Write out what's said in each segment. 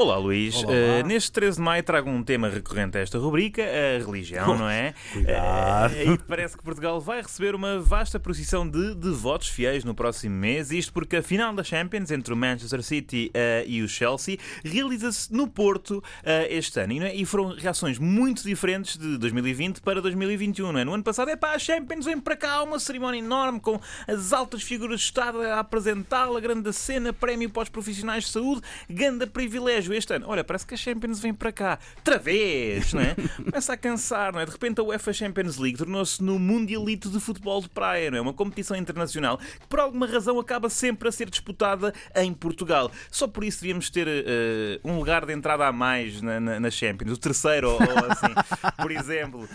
Olá Luís, Olá, Uh, neste 13 de maio trago um tema recorrente a esta rubrica, a religião, não é? Cuidado. Uh, e parece que Portugal vai receber uma vasta procissão de devotos fiéis no próximo mês, isto porque a final da Champions entre o Manchester City uh, e o Chelsea realiza-se no Porto este ano e, não é? e foram reações muito diferentes de 2020 para 2021, não é? No ano passado é pá, a Champions vem para cá, uma cerimónia enorme com as altas figuras de Estado a apresentá-la, grande cena, prémio para os profissionais de saúde, grande privilégio este ano. Olha, parece que a Champions vem para cá, outra vez, não é? Começa a cansar, não é? De repente a UEFA Champions League tornou-se no Mundialito de Futebol de Praia, não é? Uma competição internacional que por alguma razão acaba sempre a ser disputada em Portugal. Só por isso devíamos ter eh, um lugar de entrada a mais na, na- na Champions, o terceiro ou, ou assim, por exemplo.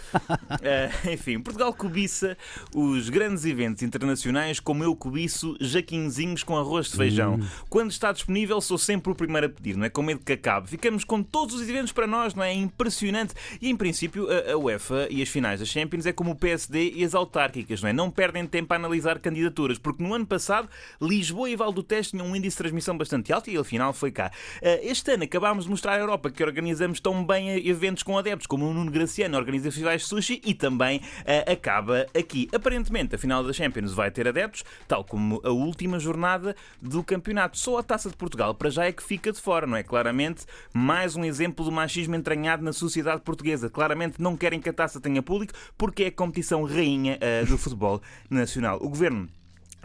Eh, enfim, Portugal cobiça os grandes eventos internacionais como eu cobiço jaquinzinhos com arroz de feijão. Quando está disponível, sou sempre o primeiro a pedir, não é? Com medo que acabe. Ficamos com todos os eventos para nós, não é? É impressionante. E em princípio, a, UEFA e as finais das Champions é como o PSD e as autárquicas, não é? Não perdem tempo a analisar candidaturas, porque no ano passado Lisboa e Val do Teste tinham um índice de transmissão bastante alto e afinal foi cá. Eh, Este ano acabámos de mostrar à Europa que organizamos tão bem eventos com adeptos, como o Nuno Graciano organiza festivais de sushi e também eh, acaba aqui. Aparentemente, a final da Champions vai ter adeptos, tal como a última jornada do campeonato. Só a Taça de Portugal para já é que fica de fora, não é? Claramente, mais um exemplo do machismo entranhado na sociedade portuguesa. Claramente não querem que a taça tenha público porque é a competição rainha eh, do futebol nacional. O governo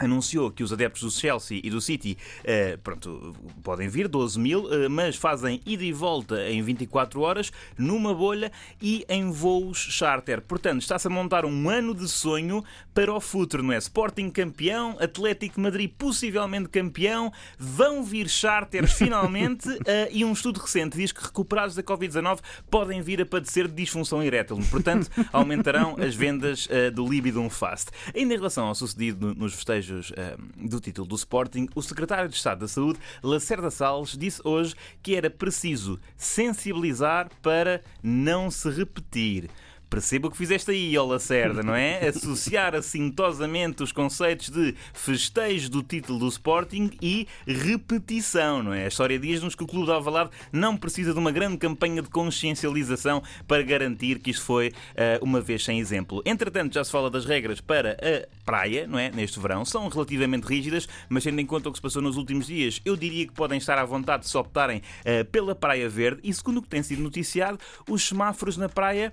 anunciou que os adeptos do Chelsea e do City eh, pronto, podem vir, 12 mil, eh, mas fazem ida e volta em 24 horas, numa bolha e em voos charter. Portanto, está-se a montar um ano de sonho para o futuro, não é? Sporting campeão, Atlético Madrid possivelmente campeão, vão vir charters finalmente eh, e um estudo recente diz que recuperados da Covid-19 podem vir a padecer de disfunção erétil. Portanto, aumentarão as vendas do Libidum Fast. Ainda em relação ao sucedido no- nos festejos eh, do título do Sporting, o secretário de Estado da Saúde, Lacerda Salles, disse hoje que era preciso sensibilizar para não se repetir. Perceba o que fizeste aí, ó Lacerda, não é? Associar assintosamente os conceitos de festejo do título do Sporting e repetição, não é? A história diz-nos que o Clube de Alvalade não precisa de uma grande campanha de consciencialização para garantir que isto foi eh, uma vez sem exemplo. Entretanto, já se fala das regras para a praia, não é? Neste verão. São relativamente rígidas, mas tendo em conta o que se passou nos últimos dias, eu diria que podem estar à vontade de se optarem eh, pela Praia Verde e, segundo o que tem sido noticiado, os semáforos na praia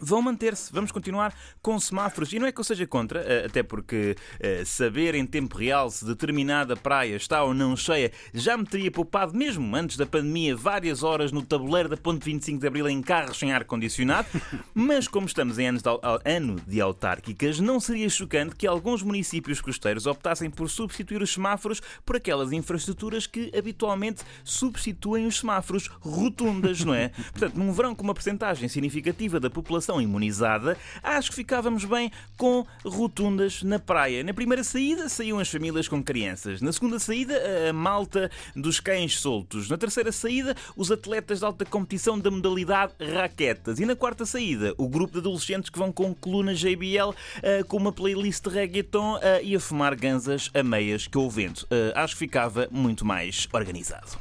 vão manter-se. Vamos continuar com semáforos. E não é que eu seja contra, eh, até porque eh, saber em tempo real se determinada praia está ou não cheia já me teria poupado, mesmo antes da pandemia, várias horas no tabuleiro da Ponte 25 de Abril em carros sem ar-condicionado. Mas como estamos em anos de, ano de autárquicas, não seria chocante que alguns municípios costeiros optassem por substituir os semáforos por aquelas infraestruturas que habitualmente substituem os semáforos rotundas, não é? Portanto, num verão com uma percentagem significativa da população imunizada, acho que ficávamos bem com rotundas na praia. Na primeira saída saíam as famílias com crianças. Na segunda saída, a malta dos cães soltos. Na terceira saída, os atletas de alta competição da modalidade raquetas. E na quarta saída, o grupo de adolescentes que vão com coluna JBL eh, com uma playlist de reggaeton eh, e a fumar ganzas a meias que o vento. Eh, acho que ficava muito mais organizado.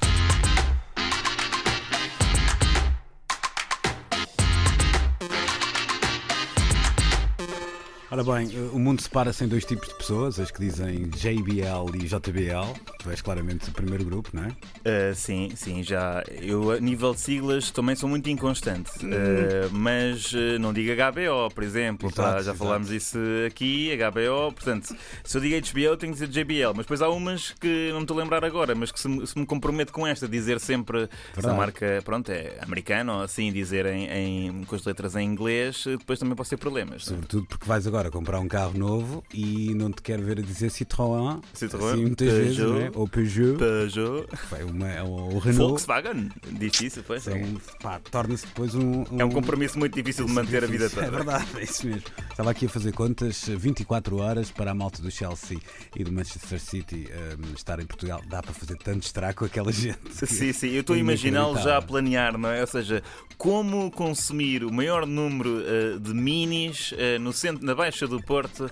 Ora bem, o mundo separa-se em dois tipos de pessoas, as que dizem JBL e JBL. Tu és claramente o primeiro grupo, não é? Uh, sim, sim, já. Eu, a nível de siglas, também sou muito inconstante. Uh, mas uh, não digo HBO, por exemplo. Exato, pá, já exato. falámos isso aqui, HBO. Portanto, se eu digo HBO, tenho que dizer JBL. Mas depois há umas que não me estou a lembrar agora, mas que se, me- se me comprometo com esta, dizer sempre se a Verdade. marca pronto, é americana ou assim, dizer em, em- com as letras em inglês, depois também pode ter problemas. não? Sobretudo porque vais agora comprar um carro novo e não te quer ver a dizer Citroën, Citroën, assim, muitas vezes, não é? Ou Peugeot, Peugeot, Foi uma, o Renault. Volkswagen, difícil, pois. É É um, pá, torna-se depois um, é um compromisso muito difícil de manter a vida toda. É verdade, é isso mesmo. Estava aqui a fazer contas, 24 horas para a malta do Chelsea e do Manchester City um, estar em Portugal. Dá para fazer tanto estrago com aquela gente. Sim, sim, eu estou a é imaginá-lo já a planear, não é? Ou seja, como consumir o maior número eh, de minis eh, no centro, na Baixa do Porto.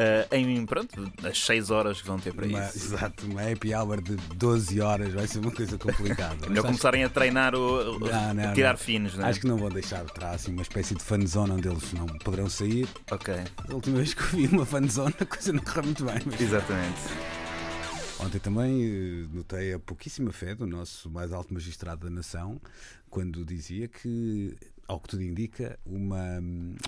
Uh, em, pronto, as 6 horas que vão ter para uma, isso. Exato, uma happy hour de 12 horas vai ser uma coisa complicada. Melhor começarem a treinar o, o Não, não, tirar não. finos, não é? Acho que não vão deixar de trás assim, uma espécie de fanzone onde eles não poderão sair. Ok, A última vez que eu vi uma fanzone a coisa não correu muito bem. Mas... exatamente. Ontem também eh, notei a pouquíssima fé do nosso mais alto magistrado da nação quando dizia que, ao que tudo indica, uma,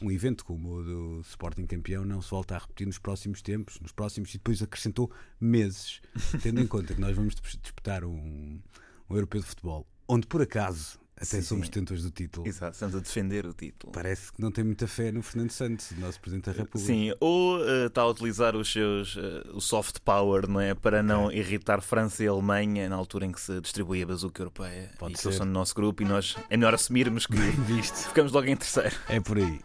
um evento como o do Sporting campeão não se volta a repetir nos próximos tempos, nos próximos, e depois acrescentou meses, tendo em conta que nós vamos dis- disputar um, um europeu de futebol, onde por acaso até Sim, somos detentores do título. Exato, estamos a defender o título. Parece que não tem muita fé no Fernando Santos, nosso Presidente da República. Sim, ou eh, está a utilizar os seus eh, o soft power, não é? Para não irritar França e Alemanha na altura em que se distribui a bazuca europeia. Pode e que ser. eles no nosso grupo e nós é melhor assumirmos que Visto. ficamos logo em terceiro. É por aí.